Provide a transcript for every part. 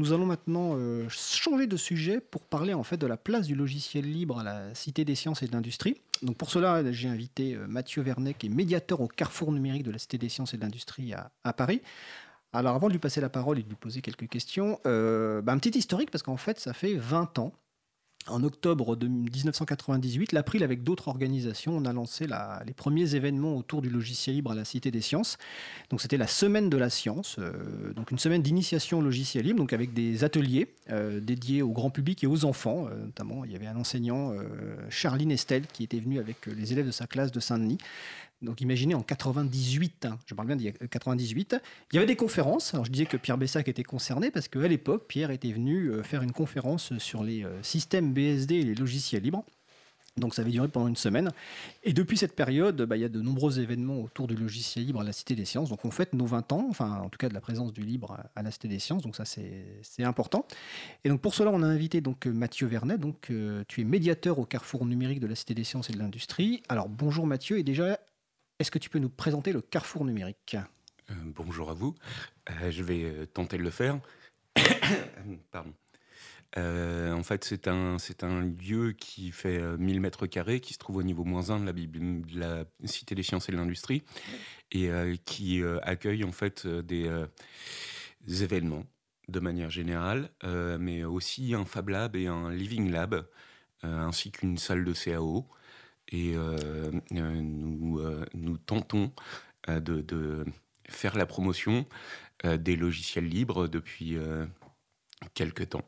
Nous allons maintenant euh, changer de sujet pour parler en fait de la place du logiciel libre à la Cité des sciences et de l'industrie. Donc pour cela, j'ai invité euh, Mathieu Vernet, qui est médiateur au carrefour numérique de la Cité des sciences et de l'industrie à, Paris. Alors avant de lui passer la parole et de lui poser quelques questions, euh, bah, un petit historique parce qu'en fait ça fait 20 ans en octobre de 1998, l'April, avec d'autres organisations, on a lancé la- les premiers événements autour du logiciel libre à la Cité des Sciences. Donc c'était la semaine de la science, euh, donc une semaine d'initiation au logiciel libre, donc avec des ateliers euh, dédiés au grand public et aux enfants. euh, notamment, il y avait un enseignant, Charline Estelle, qui était venu avec les élèves de sa classe de Saint-Denis. Donc imaginez en 98, hein, je parle bien d'il y a 98, il y avait des conférences. Alors je disais que Pierre Bessac était concerné parce qu'à l'époque, Pierre était venu euh, faire une conférence sur les euh, systèmes BSD et les logiciels libres. Donc ça avait duré pendant une semaine. Et depuis cette période, bah, il y a de nombreux événements autour du logiciel libre à la Cité des Sciences. Donc on fête nos 20 ans, enfin en tout cas de la présence du libre à- la Cité des Sciences. Donc ça c'est important. Et donc pour cela, on a invité donc euh, Mathieu Vernet. Donc euh, tu es médiateur au carrefour numérique de la Cité des Sciences et de l'Industrie. Alors bonjour Mathieu. Et déjà, est-ce que tu peux nous présenter le carrefour numérique? Euh, bonjour à vous. Euh, je vais euh, tenter de le faire. Pardon. En fait, c'est un, c'est un lieu qui fait euh, 1000 mètres carrés, qui se trouve au niveau moins 1 de la, de la Cité des sciences et de l'industrie, et qui accueille en fait des, des événements de manière générale, mais aussi un Fab Lab et un Living Lab, ainsi qu'une salle de CAO. Et euh, euh, nous, euh, nous tentons de, de faire la promotion des logiciels libres depuis quelques temps.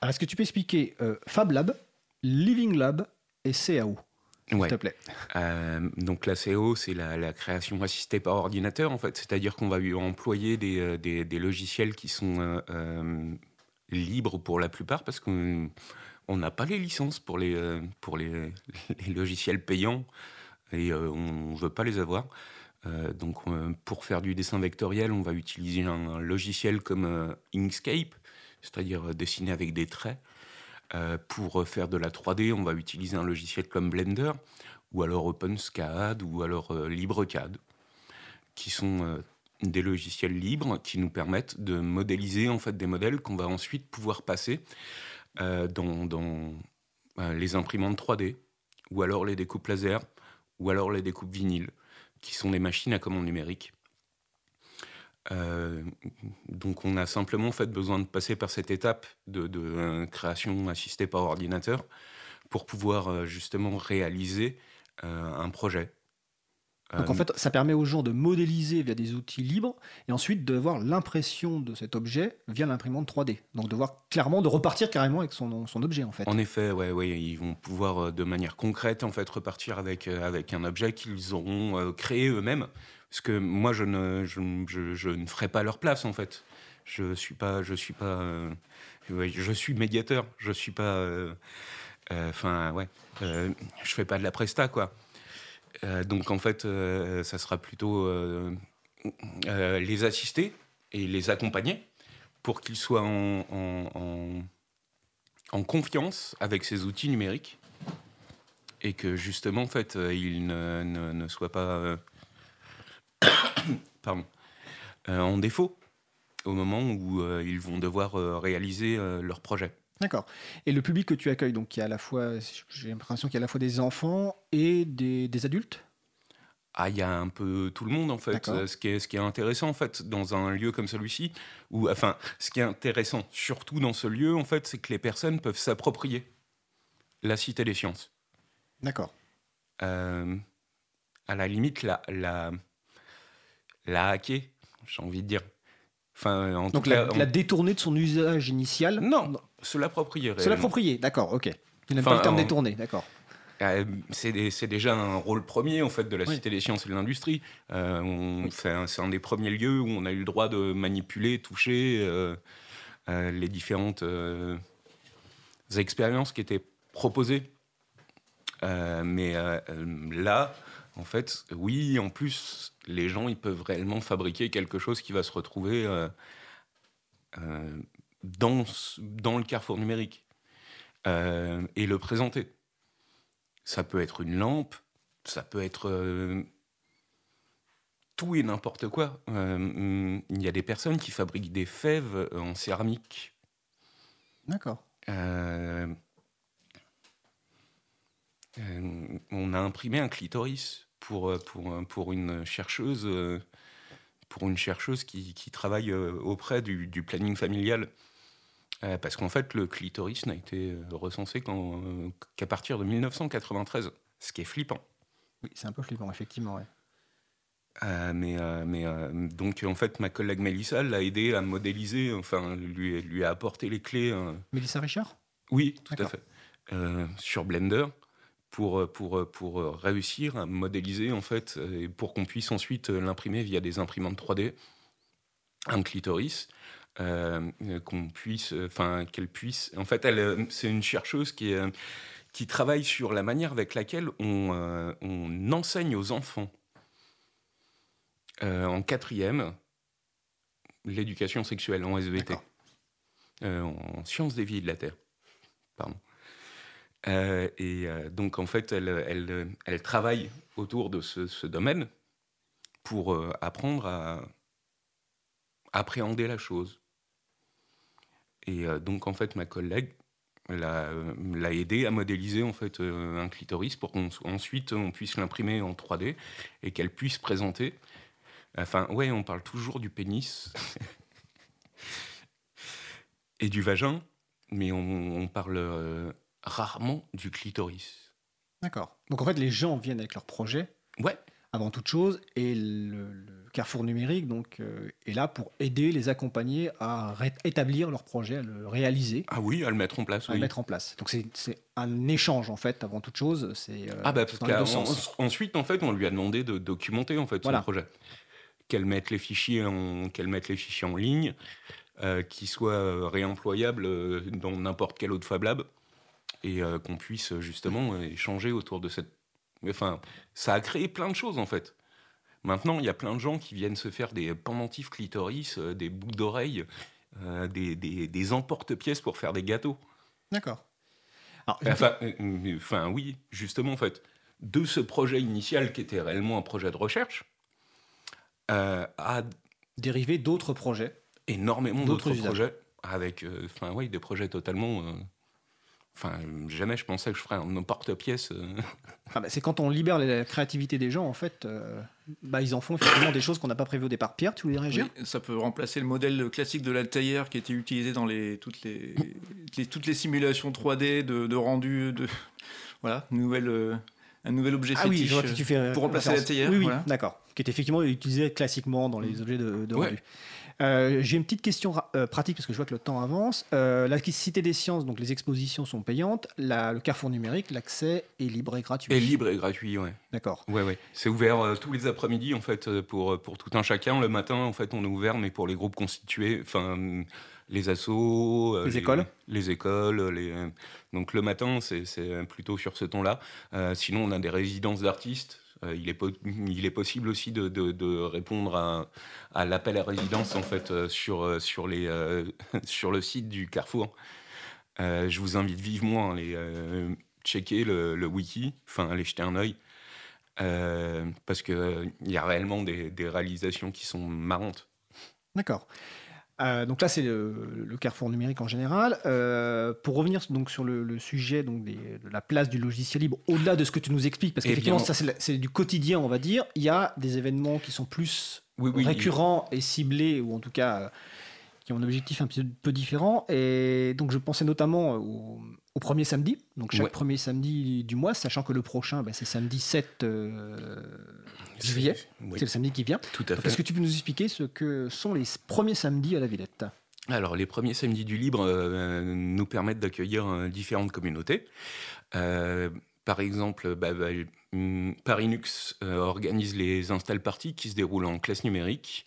Alors, est-ce que tu peux expliquer Fab Lab, Living Lab et CAO, s'il Ouais. te plaît? Euh, donc la CO, c'est la, la création assistée par ordinateur, en fait. C'est-à-dire qu'on va employer des, des- des logiciels qui sont euh, euh, libres pour la plupart, parce qu'on on n'a pas les licences pour les, euh, logiciels payants, et euh, on ne veut pas les avoir. Euh, donc pour faire du dessin vectoriel, on va utiliser un, un logiciel comme Inkscape, c'est-à-dire dessiner avec des traits. Pour faire de la 3D, on va utiliser un logiciel comme Blender ou alors OpenSCAD ou alors LibreCAD, qui sont des logiciels libres qui nous permettent de modéliser en fait des modèles qu'on va ensuite pouvoir passer dans, dans, euh, les imprimantes 3D ou alors les découpes laser ou alors les découpes vinyle, qui sont des machines à commande numérique. Euh, donc on a simplement en fait besoin de passer par cette étape de, euh, création assistée par ordinateur pour pouvoir euh, justement réaliser euh, un projet. Donc en Euh, fait, ça permet aux gens de modéliser via des outils libres et ensuite de voir l'impression de cet objet via l'imprimante 3D. Donc de voir clairement, de repartir carrément avec son, son objet en fait. En effet, ouais, ouais, ils vont pouvoir euh, de manière concrète en fait repartir avec, euh, avec un objet qu'ils auront créé eux-mêmes. Parce que moi, je ne, je, je- je ne ferai pas leur place en fait. Je suis pas, je suis pas, euh, je suis médiateur. Je suis pas, euh, euh, enfin ouais, je fais pas de la presta quoi. Euh, donc en fait, euh, ça sera plutôt euh, les assister et les accompagner pour qu'ils soient en, confiance avec ces outils numériques et que justement en fait ils ne, soient pas pardon, en défaut au moment où ils vont devoir réaliser leur projet. D'accord. Et le public que tu accueilles, donc il y a à la fois, j'ai l'impression qu'il y a à la fois des enfants et des, des adultes? Ah, il y a un peu tout le monde en fait. Ce qui, est, ce qui est intéressant en fait dans un lieu comme celui-ci, ou enfin, ce qui est intéressant surtout dans ce lieu en fait, c'est que les personnes peuvent s'approprier la cité des sciences. D'accord. Euh, à la limite, la, la, la hacker, j'ai envie de dire. Enfin, en Donc tout la, cas, la détourner de son usage initial? non, se l'approprier. Se l'approprier, d'accord, ok. N'aimes Enfin, pas le terme détourner, d'accord. Euh, c'est déjà un rôle premier en fait de la Oui. Cité des sciences et de l'industrie. Euh, c'est un, un des premiers lieux où on a eu le droit de manipuler, toucher euh, les différentes expériences qui étaient proposées. Mais là, en fait, oui, en plus, les gens ils peuvent réellement fabriquer quelque chose qui va se retrouver dans, dans le carrefour numérique euh, et le présenter. Ça peut être une lampe, ça peut être euh, tout et n'importe quoi. Il y a des personnes qui fabriquent des fèves en céramique. D'accord. on a imprimé un clitoris pour, pour, pour une chercheuse pour une chercheuse qui, travaille euh, auprès du, planning familial. Euh, parce qu'en fait, le clitoris n'a été euh, recensé qu'à partir de 1993, ce qui est flippant. Oui, c'est un peu flippant, effectivement. mais, mais donc, en fait, ma collègue Mélissa l'a aidé à modéliser, enfin, lui, lui a apporté les clés. Mélissa Richard Oui, tout à fait. sur Blender pour, pour, pour réussir à modéliser, en fait, et pour qu'on puisse ensuite l'imprimer via des imprimantes 3D, un clitoris. Euh, qu'on puisse, enfin qu'elle puisse. En fait, elle, c'est une chercheuse qui, qui travaille sur la manière avec laquelle on, euh, on enseigne aux enfants euh, en quatrième l'éducation sexuelle en SVT, en sciences des vies de la Terre. Pardon. Euh, et euh, donc, en fait, elle, elle, elle, travaille autour de ce, domaine pour euh, apprendre à appréhender la chose. Et donc, en fait, ma collègue l'a aidé à modéliser en fait un clitoris pour qu'ensuite on, puisse l'imprimer en 3D et qu'elle puisse présenter. Enfin, ouais, on parle toujours du pénis et du vagin, mais on, on parle rarement du clitoris. D'accord. Donc en fait, les gens viennent avec leur projet. Ouais. Avant toute chose, et le, Carrefour numérique donc euh, est là pour aider, les accompagner à établir leur projet, à le réaliser. Ah oui, à le mettre en place. À le mettre en place. Donc c'est un échange en fait avant toute chose. C'est euh, ah bah parce qu'ensuite en fait on lui a demandé de documenter en fait son projet, qu'elle mette les fichiers en qu'elle mette les fichiers en ligne, euh, qui soient réemployables dans n'importe quel autre Fab Lab et euh, qu'on puisse justement euh, échanger autour de cette. Enfin, ça a créé plein de choses en fait. Maintenant, il y a plein de gens qui viennent se faire des pendentifs clitoris, euh, des boucles d'oreilles, des, des, des emporte-pièces pour faire des gâteaux. D'accord. Enfin, enfin, oui, justement, en fait, de ce projet initial qui était réellement un projet de recherche, a dérivé d'autres projets. Énormément d'autres projets, avec enfin, oui, des projets totalement Enfin, jamais je pensais que je ferais un porte-pièce. Euh. Ah bah, c'est quand on libère la créativité des gens, en fait, euh, bah, ils en font effectivement des choses qu'on n'a pas prévues au départ. Pierre, tu voulais réagir? Ça peut remplacer le modèle classique de l'Altair qui était utilisé dans les, toutes, les, toutes les simulations 3D de, rendu. De, voilà, nouvelle, euh, un nouvel objet ah oui, tu fais pour remplacer l'Altair. Oui, oui, d'accord. Qui est effectivement utilisé classiquement dans les mm. objets de, rendu. Euh, j'ai une petite question euh, pratique parce que je vois que le temps avance. Euh, la Cité des Sciences, donc les expositions sont payantes. le Carrefour numérique, l'accès est libre et gratuit. Et libre et gratuit, ouais. D'accord. Ouais, ouais. C'est ouvert tous les après-midi en fait pour pour tout un chacun. Le matin, en fait, on est ouvert, mais pour les groupes constitués, enfin les assos, les, écoles, les écoles, les... donc le matin, c'est plutôt sur ce ton-là. sinon, on a des résidences d'artistes il, est il est possible aussi de, répondre à, l'appel à résidence en fait euh, sur, euh, sur, le site du Carrefour. je vous invite vivement à aller checker le, wiki, enfin aller jeter un œil. parce qu'il il y a réellement des, réalisations qui sont marrantes. D'accord. Euh, donc là, c'est le, carrefour numérique en général. Euh, pour revenir donc sur le, sujet donc de la place du logiciel libre, au-delà de ce que tu nous expliques, parce eh qu'effectivement, ça c'est du quotidien, on va dire, il y a des événements qui sont plus récurrents et ciblés, ou en tout cas qui ont un objectif un peu différent. Et donc je pensais notamment au, premier samedi, donc chaque premier samedi du mois, sachant que le prochain, ben, c'est samedi 7 juillet, c'est le samedi qui vient. Tout à fait. Est-ce que tu peux nous expliquer ce que sont les premiers samedis à la Villette? Alors, les premiers samedis du libre euh, nous permettent d'accueillir euh, différentes communautés. Euh, par exemple, bah, bah, hum, Parinux organise les install parties qui se déroulent en classe numérique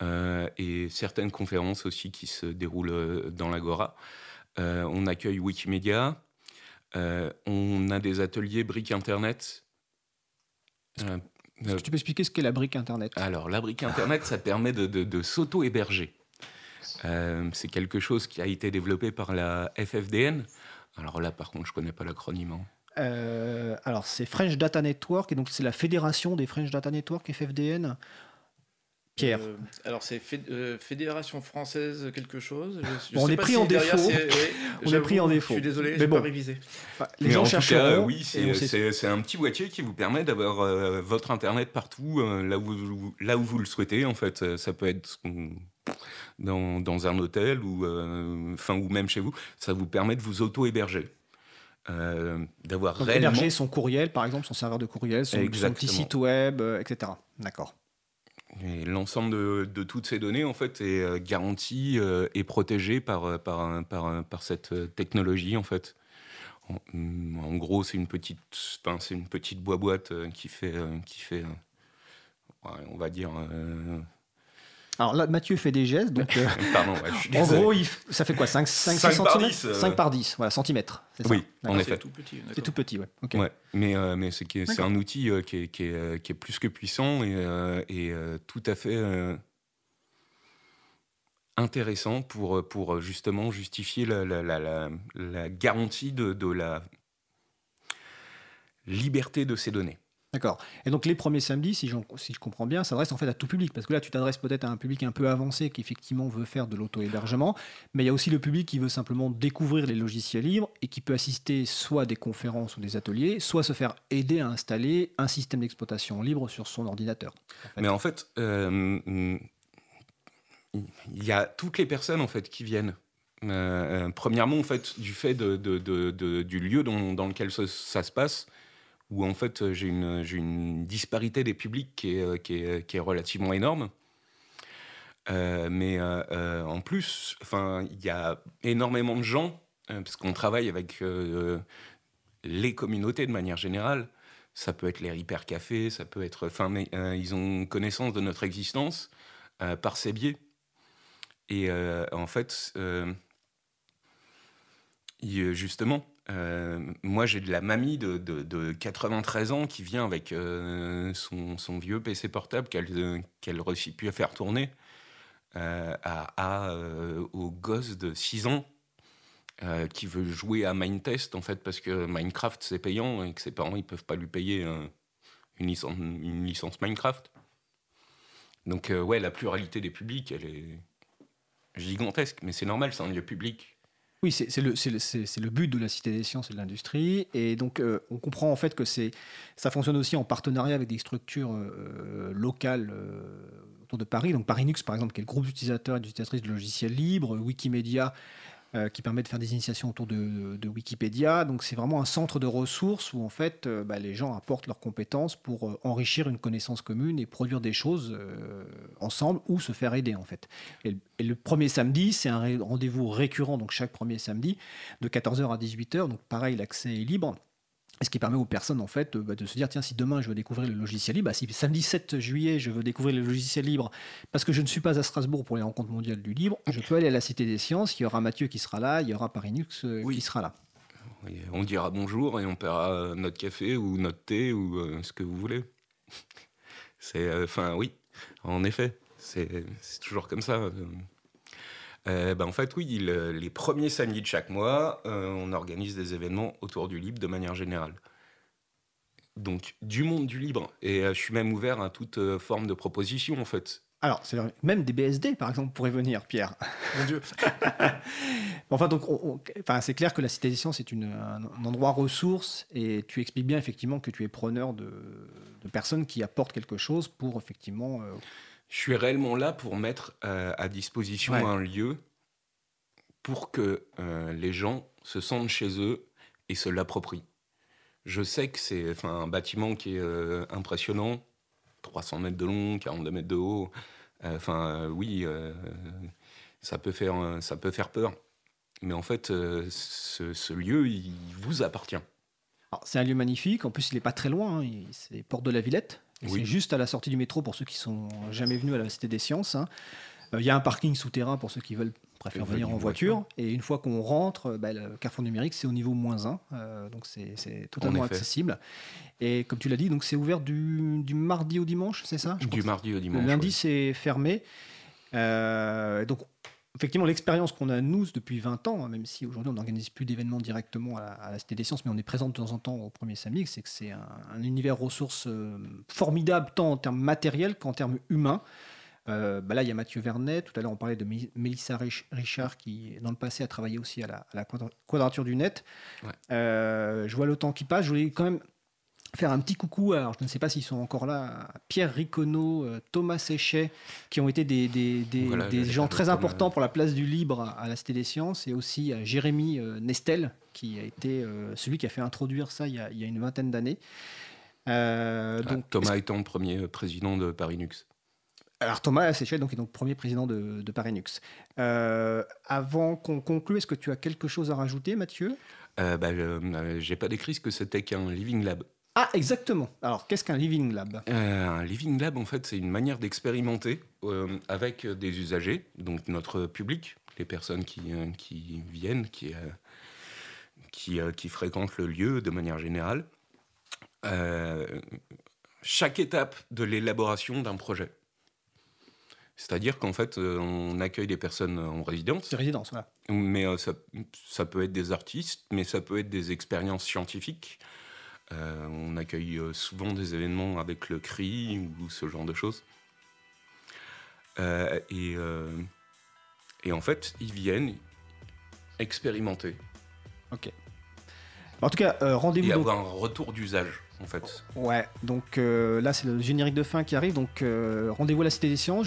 et certaines conférences aussi qui se déroulent dans l'Agora. on accueille Wikimedia. on a des ateliers briques Internet est-ce que tu peux expliquer ce qu'est la brique Internet? Alors, la brique Internet, ça permet de, s'auto-héberger. Euh, c'est quelque chose qui a été développé par la FFDN. Alors là, par contre, je ne connais pas l'acronyme. Hein. Euh, alors, c'est French Data Network, et donc c'est la fédération des French Data Network, FFDN. Pierre. Euh, alors c'est euh, Fédération française quelque chose. on est pris en défaut. on est pris en défaut. Je suis désolé, j'ai bon. pas révisé. les gens chercheront. oui, c'est un petit boîtier qui vous permet d'avoir euh, votre internet partout, là où là où vous le souhaitez. En fait, ça peut être dans, dans un hôtel ou enfin ou même chez vous. Ça vous permet de vous auto héberger. d'avoir réellement... héberger son courriel, par exemple, son serveur de courriel, son, son petit site web, etc. D'accord. L'ensemble de, toutes ces données, en fait, est euh, garanti euh, et protégé par, euh, par, par, par, cette technologie, en fait. En, gros, c'est une petite, c'est une petite boîte qui fait, qui fait, on va dire, alors là, Mathieu fait des gestes. Donc, euh, Pardon, en gros, ça fait quoi 5, 5, 5 par 10 5 par 10, voilà, centimètres. Oui, en effet. C'est tout petit. C'est tout petit, ouais. ouais mais euh, mais c'est, c'est un outil euh, qui, est, qui, est, qui, est, plus que puissant et, et tout à fait intéressant pour, pour justement justifier la, la, la, la garantie de, de la liberté de ces données. D'accord. Et donc les premiers samedis, si, je comprends bien, s'adressent en fait à tout public, parce que là tu t'adresses peut-être à un public un peu avancé qui effectivement veut faire de l'auto-hébergement, mais il y a aussi le public qui veut simplement découvrir les logiciels libres et qui peut assister soit à des conférences ou des ateliers, soit se faire aider à installer un système d'exploitation libre sur son ordinateur. Mais en fait, euh, il y a toutes les personnes en fait qui viennent. Euh, euh, premièrement, en fait, du fait du lieu dans, lequel ça se passe, où en fait euh, j'ai une, disparité des publics qui est, euh, est relativement énorme. Euh, mais en plus, il y a énormément de gens, parce qu'on travaille avec les communautés de manière générale. Ça peut être les hypercafés, ça peut être, ils ont connaissance de notre existence par ces biais. Et en fait, justement, euh, moi, j'ai de la mamie de, de, 93 ans qui vient avec euh, son, vieux PC portable qu'elle euh, qu'elle réussit plus à faire tourner à, au gosse de 6 ans qui veut jouer à Mindtest en fait parce que Minecraft c'est payant et que ses parents ils peuvent pas lui payer une, licence, une licence Minecraft. Donc ouais, la pluralité des publics, elle est gigantesque, mais c'est normal, c'est un lieu public. Oui, c'est le, but de la Cité des sciences et de l'industrie. Et donc, euh, on comprend en fait que ça fonctionne aussi en partenariat avec des structures euh, locales euh, autour de Paris. Donc, Parinux, par exemple, qui est le groupe d'utilisateurs et d'utilisatrices de logiciels libres, Wikimedia, euh, qui permet de faire des initiations autour de, Wikipédia. Donc c'est vraiment un centre de ressources où en fait euh, bah, les gens apportent leurs compétences pour euh, enrichir une connaissance commune et produire des choses ensemble ou se faire aider en fait. Et, et le premier samedi, c'est un rendez-vous récurrent, donc chaque premier samedi, de 14h à 18h. Donc pareil, l'accès est libre. Ce qui permet aux personnes en fait bah, de se dire tiens si demain je veux découvrir le logiciel libre, bah, si samedi 7 juillet je veux découvrir le logiciel libre parce que je ne suis pas à Strasbourg pour les rencontres mondiales du libre, je peux aller à la Cité des Sciences, il y aura Mathieu qui sera là, il y aura Parinux euh, qui sera là. on dira bonjour et on paiera notre café ou notre thé ou euh, ce que vous voulez. C'est euh, enfin oui, en effet, c'est toujours comme ça. Euh, ben, en fait, oui, les premiers samedis de chaque mois, euh, on organise des événements autour du libre de manière générale. Donc, du monde du libre. Et euh, je suis même ouvert à toute forme de proposition, en fait. Alors, c'est même des BSD, par exemple, pourraient venir, Pierre. Mon Dieu. enfin, donc, enfin, c'est clair que la Cité des Sciences est une, un, endroit ressource, et tu expliques bien effectivement que tu es preneur de, personnes qui apportent quelque chose pour effectivement je suis réellement là pour mettre euh, à disposition un lieu pour que euh, les gens se sentent chez eux et se l'approprient. Je sais que c'est un bâtiment qui est euh, impressionnant, 300 mètres de long, 42 mètres de haut. Enfin, oui, ça, peut faire, ça peut faire peur. Mais en fait, ce, ce, lieu, il vous appartient. C'est un lieu magnifique. En plus, il n'est pas très loin. Hein. C'est Porte de la Villette. C'est juste à la sortie du métro pour ceux qui sont jamais venus à la Cité des Sciences. Hein. Euh, il y a un parking souterrain pour ceux qui veulent préférer venir en voiture. Et une fois qu'on rentre, bah, le carrefour numérique, c'est au niveau moins 1. Euh, donc c'est totalement accessible. Et comme tu l'as dit, c'est ouvert du, du, mardi au dimanche, c'est ça Du mardi au dimanche. Le lundi, c'est fermé. Euh, donc effectivement, l'expérience qu'on a, nous, depuis 20 ans, hein, même si aujourd'hui on n'organise plus d'événements directement à la, Cité des Sciences, mais on est présent de temps en temps au premier samedi, c'est que c'est un, univers ressources euh, formidable, tant en termes matériels qu'en termes humains. Euh, bah là, il y a Mathieu Vernet. Tout à l'heure, on parlait de Mélissa Richard, qui, dans le passé, a travaillé aussi à la, Quadrature du Net. Euh, je vois le temps qui passe. Je voulais quand même faire un petit coucou, alors je ne sais pas s'ils sont encore là, Pierre Ricono, euh, Thomas Séchet, qui ont été des, des, gens très importants pour la place du libre à la Cité des Sciences, et aussi Jérémy Nestel, qui a été celui qui a fait introduire ça il y a, il y a une vingtaine d'années. Ah, donc, Thomas étant le premier président de Paris-Nux. Alors Thomas Séchel donc, est donc premier président de, de Parinux. Euh, avant qu'on conclue, est-ce que tu as quelque chose à rajouter, Mathieu? Euh, bah, euh, J'ai pas décrit ce que c'était qu'un living lab. Ah, exactement. Alors, qu'est-ce qu'un living lab? Un living lab, en fait, c'est une manière d'expérimenter avec des usagers, donc notre public, les personnes qui, qui viennent, qui, qui, qui, fréquentent le lieu de manière générale. chaque étape de l'élaboration d'un projet. C'est-à-dire qu'en fait, euh, on accueille des personnes en résidence. C'est résidence, voilà. Mais euh, ça, peut être des artistes, mais ça peut être des expériences scientifiques. Euh, on accueille souvent des événements avec le CRI ou ce genre de choses. et, et en fait, ils viennent expérimenter. Ok. En tout cas, rendez-vous. Et avoir un retour d'usage en fait. Ouais, donc là c'est le générique de fin qui arrive, donc rendez-vous à la Cité des Sciences.